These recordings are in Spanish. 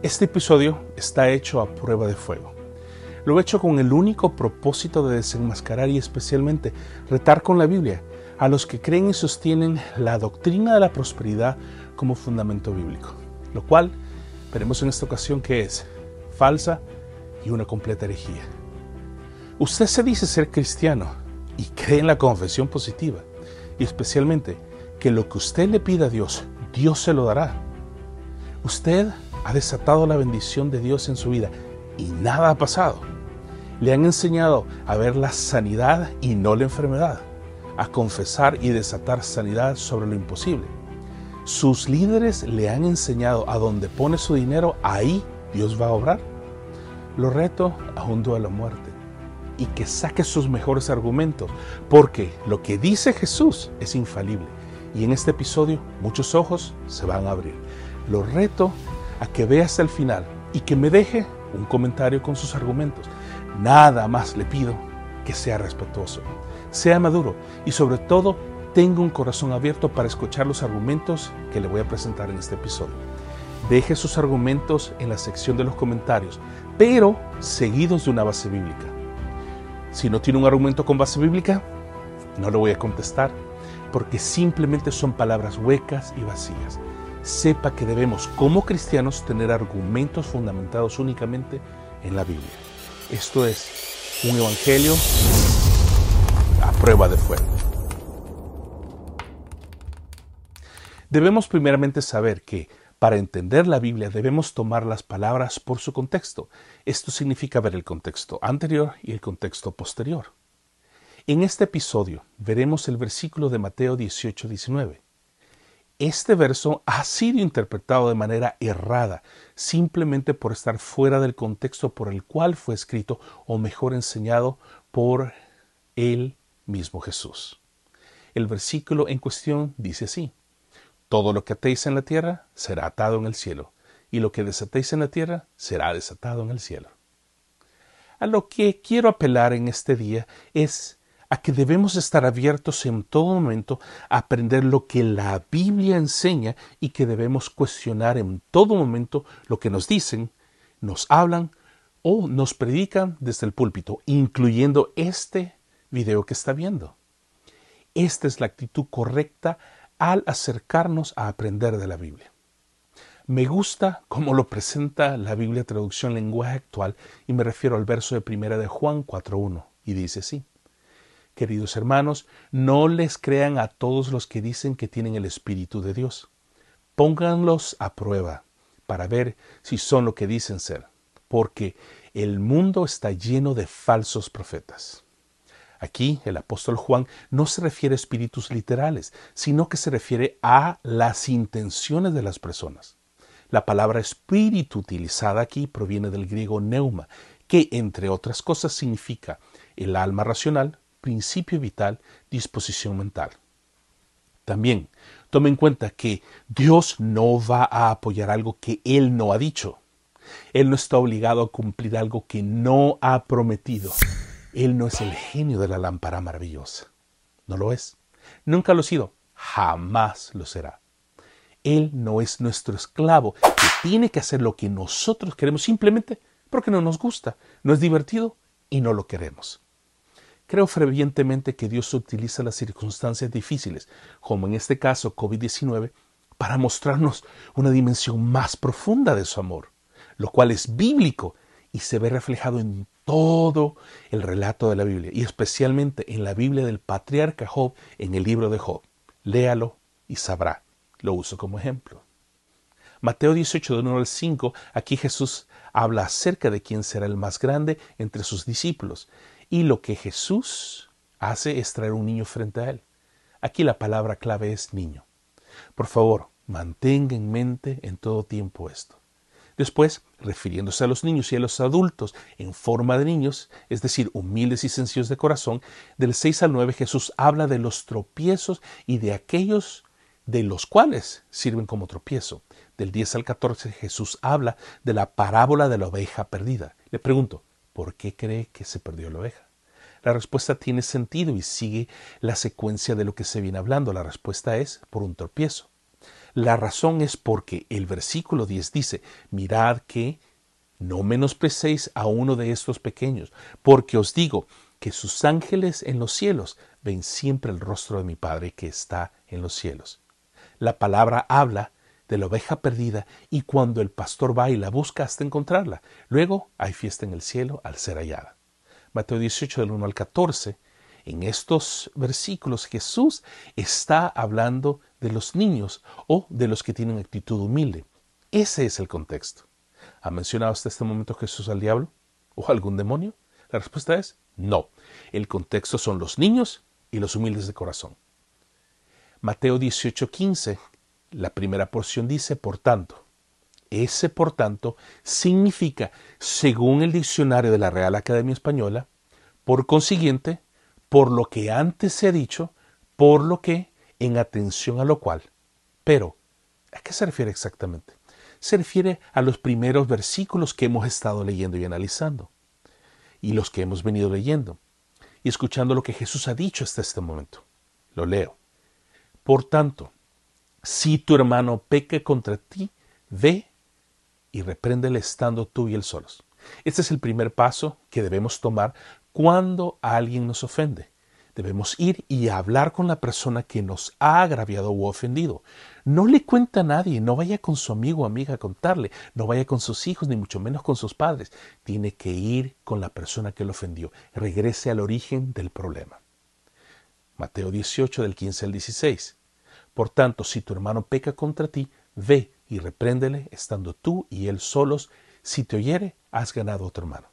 Este episodio está hecho a prueba de fuego. Lo he hecho con el único propósito de desenmascarar y especialmente retar con la Biblia a los que creen y sostienen la doctrina de la prosperidad como fundamento bíblico, lo cual veremos en esta ocasión que es falsa y una completa herejía. Usted se dice ser cristiano y cree en la confesión positiva y especialmente que lo que usted le pida a Dios, Dios se lo dará. Usted ha desatado la bendición de Dios en su vida y nada ha pasado. Le han enseñado a ver la sanidad y no la enfermedad, a confesar y desatar sanidad sobre lo imposible. Sus líderes le han enseñado a donde pone su dinero, ahí Dios va a obrar. Lo reto a un duelo a muerte y que saque sus mejores argumentos, porque lo que dice Jesús es infalible. Y en este episodio muchos ojos se van a abrir. Lo reto a que vea hasta el final y que me deje un comentario con sus argumentos. Nada más le pido que sea respetuoso, sea maduro y sobre todo tenga un corazón abierto para escuchar los argumentos que le voy a presentar en este episodio. Deje sus argumentos en la sección de los comentarios, pero seguidos de una base bíblica. Si no tiene un argumento con base bíblica, no le voy a contestar, porque simplemente son palabras huecas y vacías sepa que debemos como cristianos tener argumentos fundamentados únicamente en la Biblia. Esto es un evangelio a prueba de fuego. Debemos primeramente saber que para entender la Biblia debemos tomar las palabras por su contexto. Esto significa ver el contexto anterior y el contexto posterior. En este episodio veremos el versículo de Mateo 18-19 este verso ha sido interpretado de manera errada, simplemente por estar fuera del contexto por el cual fue escrito, o mejor enseñado por el mismo Jesús. El versículo en cuestión dice así, Todo lo que atéis en la tierra será atado en el cielo, y lo que desatéis en la tierra será desatado en el cielo. A lo que quiero apelar en este día es a que debemos estar abiertos en todo momento a aprender lo que la Biblia enseña y que debemos cuestionar en todo momento lo que nos dicen, nos hablan o nos predican desde el púlpito, incluyendo este video que está viendo. Esta es la actitud correcta al acercarnos a aprender de la Biblia. Me gusta cómo lo presenta la Biblia traducción lenguaje actual y me refiero al verso de primera de Juan 4.1 y dice así. Queridos hermanos, no les crean a todos los que dicen que tienen el Espíritu de Dios. Pónganlos a prueba para ver si son lo que dicen ser, porque el mundo está lleno de falsos profetas. Aquí el apóstol Juan no se refiere a espíritus literales, sino que se refiere a las intenciones de las personas. La palabra espíritu utilizada aquí proviene del griego neuma, que entre otras cosas significa el alma racional, principio vital, disposición mental. También tome en cuenta que Dios no va a apoyar algo que Él no ha dicho. Él no está obligado a cumplir algo que no ha prometido. Él no es el genio de la lámpara maravillosa. No lo es. Nunca lo ha sido. Jamás lo será. Él no es nuestro esclavo que tiene que hacer lo que nosotros queremos simplemente porque no nos gusta, no es divertido y no lo queremos. Creo fervientemente que Dios utiliza las circunstancias difíciles, como en este caso COVID-19, para mostrarnos una dimensión más profunda de su amor, lo cual es bíblico y se ve reflejado en todo el relato de la Biblia, y especialmente en la Biblia del patriarca Job en el libro de Job. Léalo y sabrá. Lo uso como ejemplo. Mateo 18, de 1 al 5, aquí Jesús habla acerca de quién será el más grande entre sus discípulos y lo que Jesús hace es traer un niño frente a él. Aquí la palabra clave es niño. Por favor, mantenga en mente en todo tiempo esto. Después, refiriéndose a los niños y a los adultos en forma de niños, es decir, humildes y sencillos de corazón, del 6 al 9 Jesús habla de los tropiezos y de aquellos de los cuales sirven como tropiezo. Del 10 al 14 Jesús habla de la parábola de la oveja perdida. Le pregunto, ¿por qué cree que se perdió la oveja? La respuesta tiene sentido y sigue la secuencia de lo que se viene hablando. La respuesta es por un tropiezo. La razón es porque el versículo 10 dice, mirad que no menosprecéis a uno de estos pequeños, porque os digo que sus ángeles en los cielos ven siempre el rostro de mi Padre que está en los cielos. La palabra habla de la oveja perdida y cuando el pastor va y la busca hasta encontrarla. Luego hay fiesta en el cielo al ser hallada. Mateo 18 del 1 al 14. En estos versículos Jesús está hablando de los niños o de los que tienen actitud humilde. Ese es el contexto. ¿Ha mencionado hasta este momento Jesús al diablo o algún demonio? La respuesta es no. El contexto son los niños y los humildes de corazón. Mateo 18:15, la primera porción dice, por tanto. Ese por tanto significa, según el diccionario de la Real Academia Española, por consiguiente, por lo que antes se ha dicho, por lo que, en atención a lo cual. Pero, ¿a qué se refiere exactamente? Se refiere a los primeros versículos que hemos estado leyendo y analizando, y los que hemos venido leyendo, y escuchando lo que Jesús ha dicho hasta este momento. Lo leo. Por tanto, si tu hermano peque contra ti, ve y repréndele estando tú y él solos. Este es el primer paso que debemos tomar cuando alguien nos ofende. Debemos ir y hablar con la persona que nos ha agraviado o ofendido. No le cuenta a nadie, no vaya con su amigo o amiga a contarle, no vaya con sus hijos, ni mucho menos con sus padres. Tiene que ir con la persona que lo ofendió. Regrese al origen del problema. Mateo 18 del 15 al 16. Por tanto, si tu hermano peca contra ti, ve y repréndele, estando tú y él solos. Si te oyere, has ganado a tu hermano.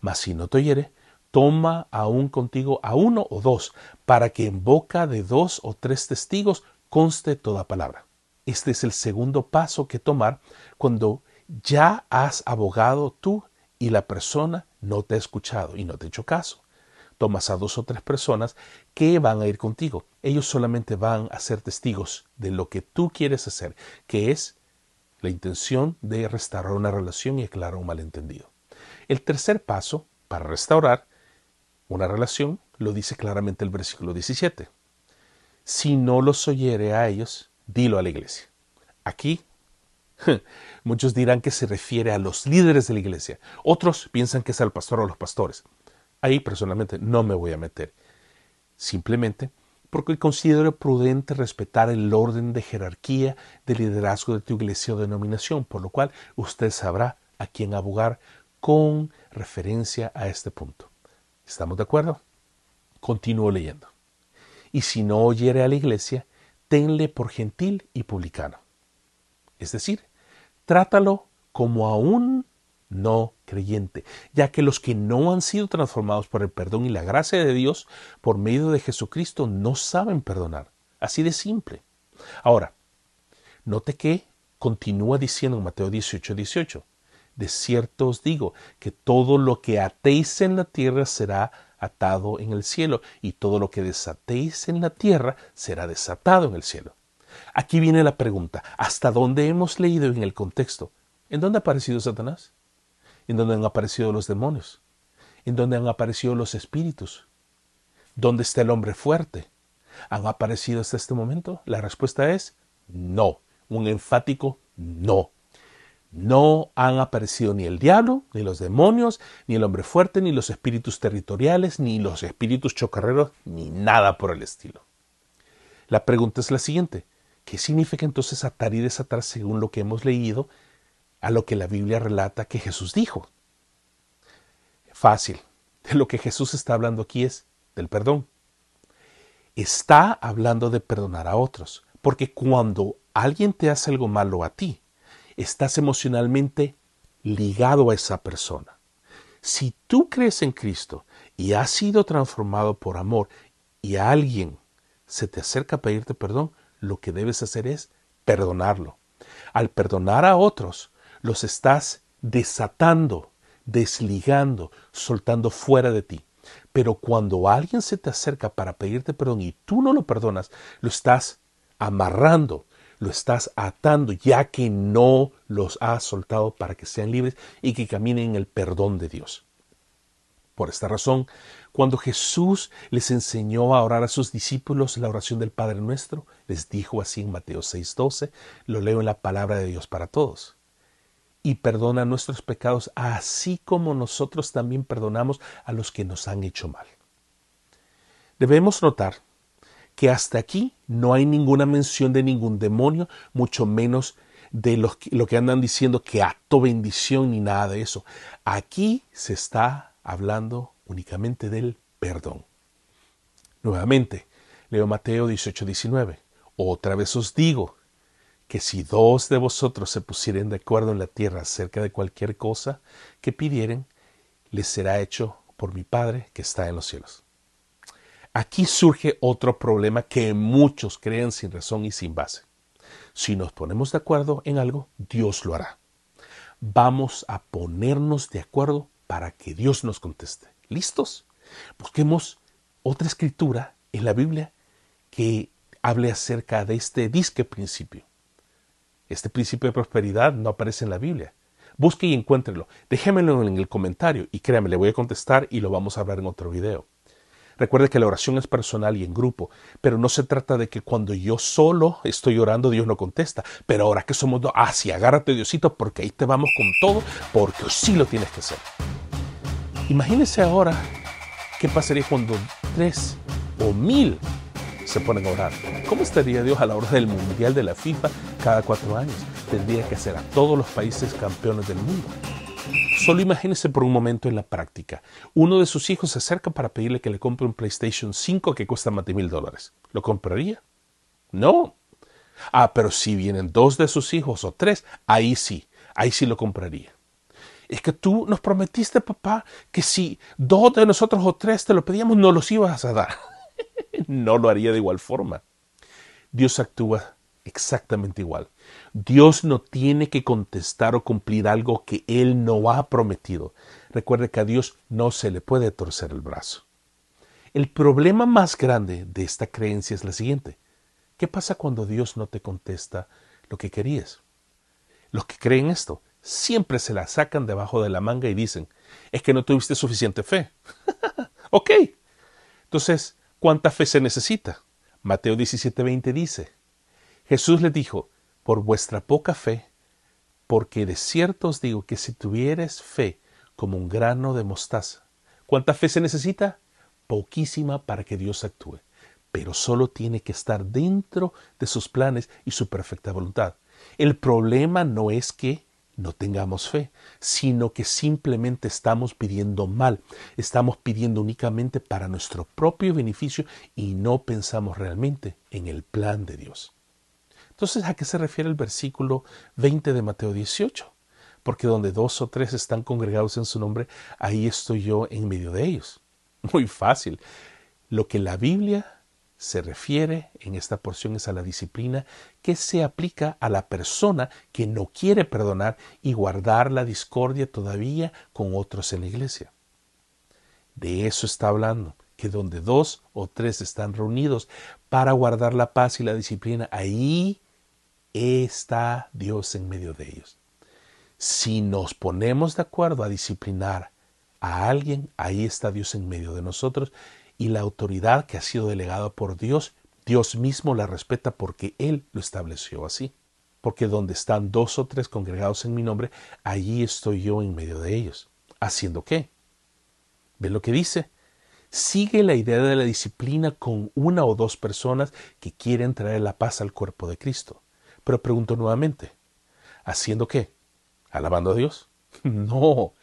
Mas si no te oyere, toma aún contigo a uno o dos, para que en boca de dos o tres testigos conste toda palabra. Este es el segundo paso que tomar cuando ya has abogado tú y la persona no te ha escuchado y no te ha hecho caso. Tomas a dos o tres personas que van a ir contigo. Ellos solamente van a ser testigos de lo que tú quieres hacer, que es la intención de restaurar una relación y aclarar un malentendido. El tercer paso para restaurar una relación, lo dice claramente el versículo 17. Si no los oyere a ellos, dilo a la iglesia. Aquí muchos dirán que se refiere a los líderes de la iglesia. Otros piensan que es al pastor o a los pastores. Ahí personalmente no me voy a meter. Simplemente porque considero prudente respetar el orden de jerarquía de liderazgo de tu iglesia o denominación, por lo cual usted sabrá a quién abogar con referencia a este punto. ¿Estamos de acuerdo? Continúo leyendo. Y si no oyere a la iglesia, tenle por gentil y publicano. Es decir, trátalo como a un no creyente, ya que los que no han sido transformados por el perdón y la gracia de Dios por medio de Jesucristo no saben perdonar. Así de simple. Ahora, note que continúa diciendo en Mateo 18, 18. De cierto os digo que todo lo que atéis en la tierra será atado en el cielo, y todo lo que desatéis en la tierra será desatado en el cielo. Aquí viene la pregunta, ¿hasta dónde hemos leído en el contexto? ¿En dónde ha aparecido Satanás? ¿En dónde han aparecido los demonios? ¿En dónde han aparecido los espíritus? ¿Dónde está el hombre fuerte? ¿Han aparecido hasta este momento? La respuesta es no, un enfático no. No han aparecido ni el diablo, ni los demonios, ni el hombre fuerte, ni los espíritus territoriales, ni los espíritus chocarreros, ni nada por el estilo. La pregunta es la siguiente. ¿Qué significa entonces atar y desatar según lo que hemos leído a lo que la Biblia relata que Jesús dijo? Fácil. De lo que Jesús está hablando aquí es del perdón. Está hablando de perdonar a otros, porque cuando alguien te hace algo malo a ti, estás emocionalmente ligado a esa persona. Si tú crees en Cristo y has sido transformado por amor y a alguien se te acerca a pedirte perdón, lo que debes hacer es perdonarlo. Al perdonar a otros, los estás desatando, desligando, soltando fuera de ti. Pero cuando alguien se te acerca para pedirte perdón y tú no lo perdonas, lo estás amarrando, lo estás atando ya que no los has soltado para que sean libres y que caminen en el perdón de Dios. Por esta razón, cuando Jesús les enseñó a orar a sus discípulos la oración del Padre Nuestro, les dijo así en Mateo 6:12, lo leo en la palabra de Dios para todos. Y perdona nuestros pecados, así como nosotros también perdonamos a los que nos han hecho mal. Debemos notar que hasta aquí no hay ninguna mención de ningún demonio, mucho menos de lo que andan diciendo que acto bendición ni nada de eso. Aquí se está hablando únicamente del perdón. Nuevamente, leo Mateo 18, 19. Otra vez os digo que si dos de vosotros se pusieren de acuerdo en la tierra acerca de cualquier cosa que pidieren, les será hecho por mi Padre que está en los cielos. Aquí surge otro problema que muchos creen sin razón y sin base. Si nos ponemos de acuerdo en algo, Dios lo hará. Vamos a ponernos de acuerdo para que Dios nos conteste. ¿Listos? Busquemos otra escritura en la Biblia que hable acerca de este disque principio. Este principio de prosperidad no aparece en la Biblia. Busque y encuéntrelo. Déjemelo en el comentario y créame, le voy a contestar y lo vamos a hablar en otro video. Recuerde que la oración es personal y en grupo, pero no se trata de que cuando yo solo estoy orando Dios no contesta. Pero ahora que somos dos, ah, sí, agárrate Diosito porque ahí te vamos con todo, porque sí lo tienes que hacer. Imagínese ahora qué pasaría cuando tres o mil se ponen a orar. ¿Cómo estaría Dios a la hora del Mundial de la FIFA cada cuatro años? Tendría que hacer a todos los países campeones del mundo. Solo imagínese por un momento en la práctica. Uno de sus hijos se acerca para pedirle que le compre un PlayStation 5 que cuesta más de mil dólares. ¿Lo compraría? No. Ah, pero si vienen dos de sus hijos o tres, ahí sí, ahí sí lo compraría es que tú nos prometiste, papá, que si dos de nosotros o tres te lo pedíamos, no los ibas a dar. no lo haría de igual forma. Dios actúa exactamente igual. Dios no tiene que contestar o cumplir algo que Él no ha prometido. Recuerde que a Dios no se le puede torcer el brazo. El problema más grande de esta creencia es la siguiente. ¿Qué pasa cuando Dios no te contesta lo que querías? Los que creen esto siempre se la sacan debajo de la manga y dicen, es que no tuviste suficiente fe. ok. Entonces, ¿cuánta fe se necesita? Mateo 17:20 dice, Jesús le dijo, por vuestra poca fe, porque de cierto os digo que si tuvieres fe como un grano de mostaza, ¿cuánta fe se necesita? Poquísima para que Dios actúe, pero solo tiene que estar dentro de sus planes y su perfecta voluntad. El problema no es que no tengamos fe, sino que simplemente estamos pidiendo mal, estamos pidiendo únicamente para nuestro propio beneficio y no pensamos realmente en el plan de Dios. Entonces, ¿a qué se refiere el versículo 20 de Mateo 18? Porque donde dos o tres están congregados en su nombre, ahí estoy yo en medio de ellos. Muy fácil. Lo que la Biblia se refiere en esta porción es a la disciplina que se aplica a la persona que no quiere perdonar y guardar la discordia todavía con otros en la iglesia. De eso está hablando, que donde dos o tres están reunidos para guardar la paz y la disciplina, ahí está Dios en medio de ellos. Si nos ponemos de acuerdo a disciplinar a alguien, ahí está Dios en medio de nosotros y la autoridad que ha sido delegada por Dios, Dios mismo la respeta porque Él lo estableció así. Porque donde están dos o tres congregados en mi nombre, allí estoy yo en medio de ellos. ¿Haciendo qué? ¿Ven lo que dice? Sigue la idea de la disciplina con una o dos personas que quieren traer la paz al cuerpo de Cristo. Pero pregunto nuevamente, ¿haciendo qué? ¿Alabando a Dios? No,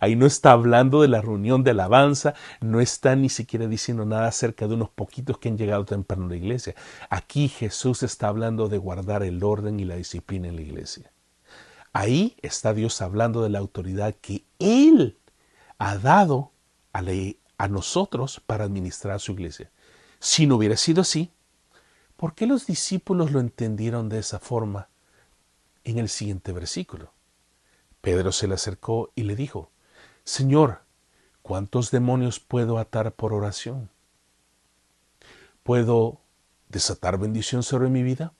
ahí no está hablando de la reunión de alabanza, no está ni siquiera diciendo nada acerca de unos poquitos que han llegado temprano a la iglesia. Aquí Jesús está hablando de guardar el orden y la disciplina en la iglesia. Ahí está Dios hablando de la autoridad que Él ha dado a, a nosotros para administrar su iglesia. Si no hubiera sido así, ¿por qué los discípulos lo entendieron de esa forma en el siguiente versículo? Pedro se le acercó y le dijo, Señor, ¿cuántos demonios puedo atar por oración? ¿Puedo desatar bendición sobre mi vida?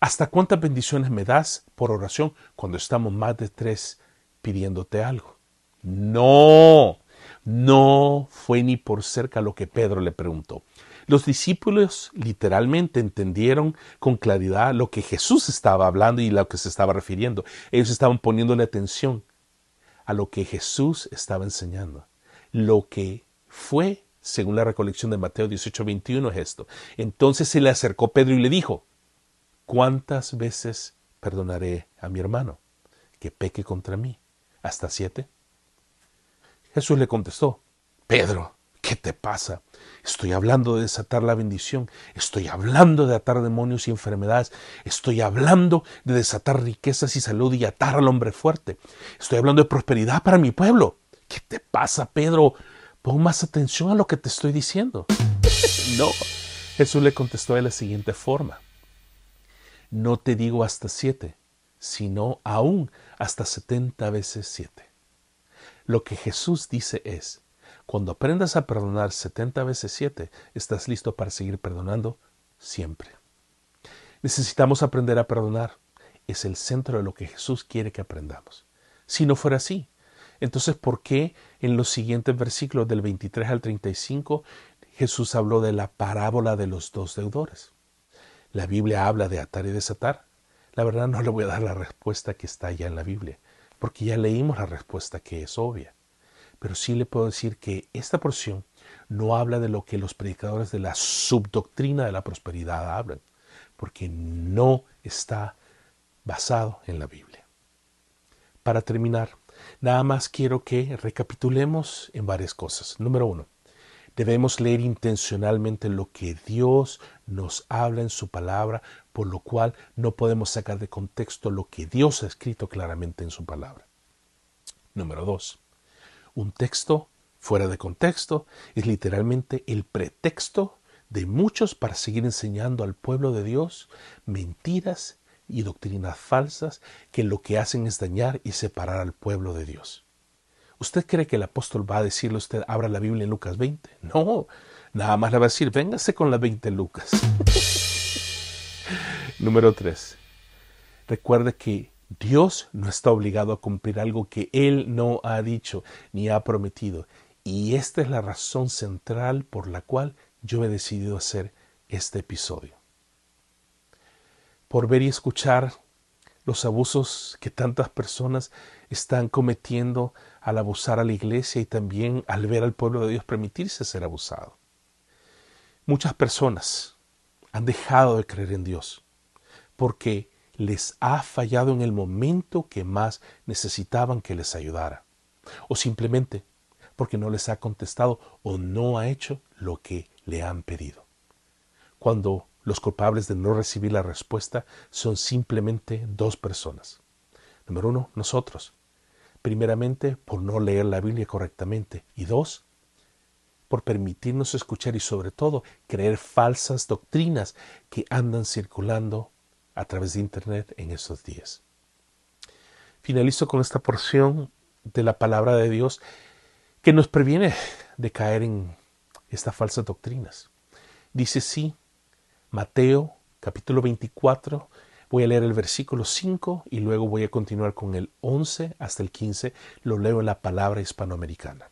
¿Hasta cuántas bendiciones me das por oración cuando estamos más de tres pidiéndote algo? No, No fue ni por cerca lo que Pedro le preguntó. Los discípulos literalmente entendieron con claridad lo que Jesús estaba hablando y lo que se estaba refiriendo. Ellos estaban poniéndole atención a lo que Jesús estaba enseñando. Lo que fue, según la recolección de Mateo 18, 21, es esto. Entonces se le acercó Pedro y le dijo, ¿cuántas veces perdonaré a mi hermano que peque contra mí? ¿Hasta siete? Jesús le contestó, Pedro, ¿Qué te pasa? Estoy hablando de desatar la bendición, estoy hablando de atar demonios y enfermedades, estoy hablando de desatar riquezas y salud y atar al hombre fuerte. Estoy hablando de prosperidad para mi pueblo. ¿Qué te pasa, Pedro? Pon más atención a lo que te estoy diciendo. no. Jesús le contestó de la siguiente forma. No te digo hasta siete, sino aún hasta setenta veces siete. Lo que Jesús dice es, cuando aprendas a perdonar 70 veces 7, estás listo para seguir perdonando siempre. Necesitamos aprender a perdonar. Es el centro de lo que Jesús quiere que aprendamos. Si no fuera así, entonces ¿por qué en los siguientes versículos del 23 al 35 Jesús habló de la parábola de los dos deudores? La Biblia habla de atar y desatar. La verdad no le voy a dar la respuesta que está ya en la Biblia, porque ya leímos la respuesta que es obvia pero sí le puedo decir que esta porción no habla de lo que los predicadores de la subdoctrina de la prosperidad hablan, porque no está basado en la Biblia. Para terminar, nada más quiero que recapitulemos en varias cosas. Número uno, debemos leer intencionalmente lo que Dios nos habla en su palabra, por lo cual no podemos sacar de contexto lo que Dios ha escrito claramente en su palabra. Número dos, un texto fuera de contexto es literalmente el pretexto de muchos para seguir enseñando al pueblo de Dios mentiras y doctrinas falsas que lo que hacen es dañar y separar al pueblo de Dios. ¿Usted cree que el apóstol va a decirle a usted, abra la Biblia en Lucas 20? No, nada más le va a decir, véngase con las 20 Lucas. Número 3. Recuerde que Dios no está obligado a cumplir algo que Él no ha dicho ni ha prometido. Y esta es la razón central por la cual yo he decidido hacer este episodio. Por ver y escuchar los abusos que tantas personas están cometiendo al abusar a la iglesia y también al ver al pueblo de Dios permitirse ser abusado. Muchas personas han dejado de creer en Dios porque les ha fallado en el momento que más necesitaban que les ayudara, o simplemente porque no les ha contestado o no ha hecho lo que le han pedido. Cuando los culpables de no recibir la respuesta son simplemente dos personas. Número uno, nosotros. Primeramente, por no leer la Biblia correctamente. Y dos, por permitirnos escuchar y sobre todo creer falsas doctrinas que andan circulando a través de Internet en estos días. Finalizo con esta porción de la palabra de Dios que nos previene de caer en estas falsas doctrinas. Dice sí, Mateo capítulo 24, voy a leer el versículo 5 y luego voy a continuar con el 11 hasta el 15, lo leo en la palabra hispanoamericana.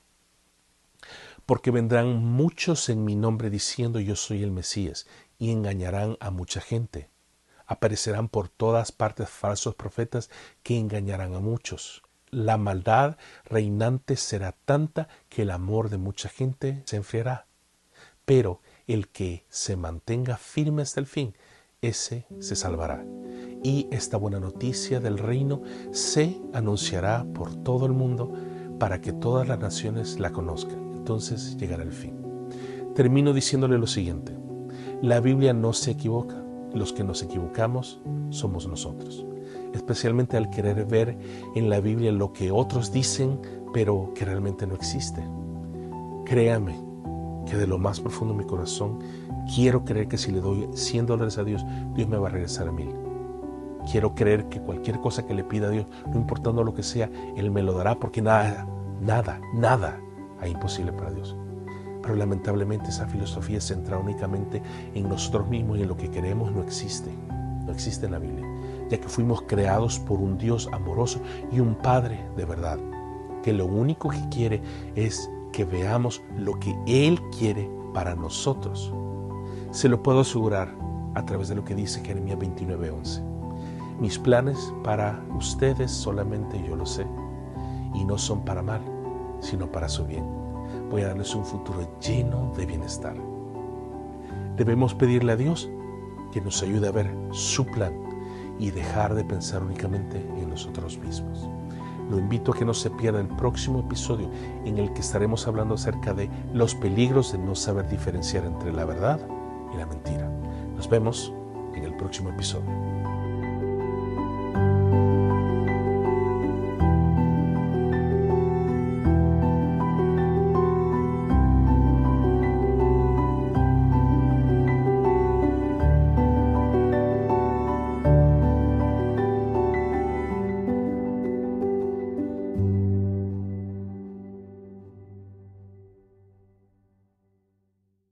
Porque vendrán muchos en mi nombre diciendo yo soy el Mesías y engañarán a mucha gente aparecerán por todas partes falsos profetas que engañarán a muchos. La maldad reinante será tanta que el amor de mucha gente se enfriará. Pero el que se mantenga firme hasta el fin, ese se salvará. Y esta buena noticia del reino se anunciará por todo el mundo para que todas las naciones la conozcan. Entonces llegará el fin. Termino diciéndole lo siguiente. La Biblia no se equivoca los que nos equivocamos somos nosotros, especialmente al querer ver en la Biblia lo que otros dicen, pero que realmente no existe. Créame que de lo más profundo de mi corazón quiero creer que si le doy 100 dólares a Dios, Dios me va a regresar a mil. Quiero creer que cualquier cosa que le pida a Dios, no importando lo que sea, Él me lo dará porque nada, nada, nada hay imposible para Dios. Pero lamentablemente esa filosofía centrada únicamente en nosotros mismos y en lo que queremos no existe. No existe en la Biblia, ya que fuimos creados por un Dios amoroso y un Padre de verdad, que lo único que quiere es que veamos lo que Él quiere para nosotros. Se lo puedo asegurar a través de lo que dice Jeremías 29:11. Mis planes para ustedes solamente yo lo sé, y no son para mal, sino para su bien. A darles un futuro lleno de bienestar. Debemos pedirle a Dios que nos ayude a ver su plan y dejar de pensar únicamente en nosotros mismos. Lo invito a que no se pierda el próximo episodio en el que estaremos hablando acerca de los peligros de no saber diferenciar entre la verdad y la mentira. Nos vemos en el próximo episodio.